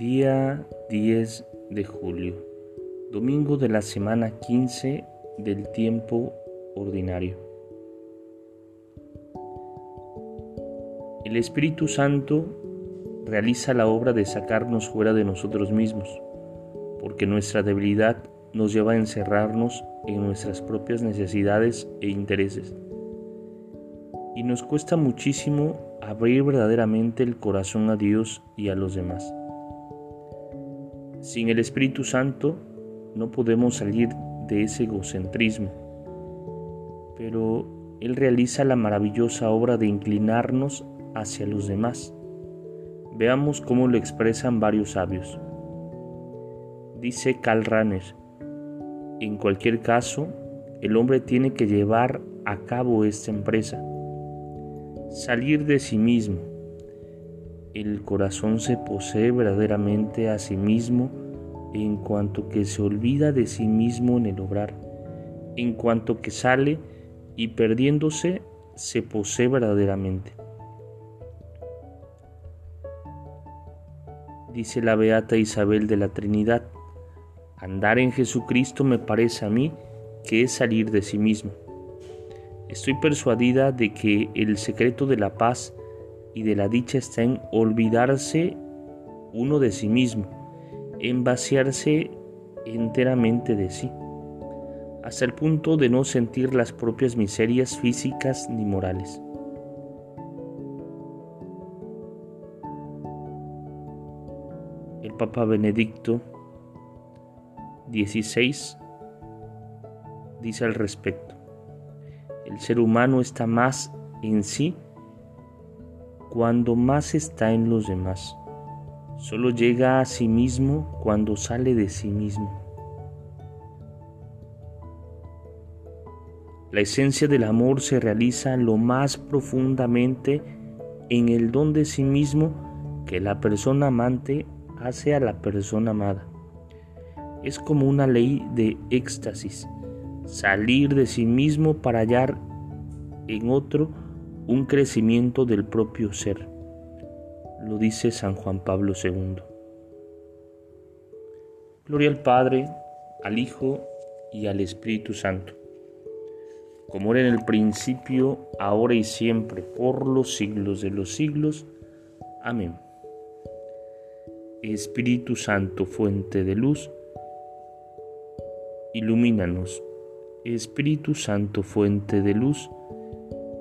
10 de julio, domingo de la semana 15 del tiempo ordinario. El Espíritu Santo realiza la obra de sacarnos fuera de nosotros mismos, porque nuestra debilidad nos lleva a encerrarnos en nuestras propias necesidades e intereses. Y nos cuesta muchísimo abrir verdaderamente el corazón a Dios y a los demás. Sin el Espíritu Santo no podemos salir de ese egocentrismo, pero Él realiza la maravillosa obra de inclinarnos hacia los demás. Veamos cómo lo expresan varios sabios. Dice Karl Rahner, en cualquier caso, el hombre tiene que llevar a cabo esta empresa, salir de sí mismo. El corazón se posee verdaderamente a sí mismo en cuanto que se olvida de sí mismo en el obrar, en cuanto que sale y perdiéndose se posee verdaderamente. Dice la beata Isabel de la Trinidad, Andar en Jesucristo me parece a mí que es salir de sí mismo. Estoy persuadida de que el secreto de la paz y de la dicha está en olvidarse uno de sí mismo, en vaciarse enteramente de sí, hasta el punto de no sentir las propias miserias físicas ni morales. El Papa Benedicto 16 dice al respecto, el ser humano está más en sí cuando más está en los demás. Solo llega a sí mismo cuando sale de sí mismo. La esencia del amor se realiza lo más profundamente en el don de sí mismo que la persona amante hace a la persona amada es como una ley de éxtasis, salir de sí mismo para hallar en otro un crecimiento del propio ser. Lo dice San Juan Pablo II. Gloria al Padre, al Hijo y al Espíritu Santo, como era en el principio, ahora y siempre, por los siglos de los siglos. Amén. Espíritu Santo, fuente de luz, ilumínanos. Espíritu Santo, fuente de luz,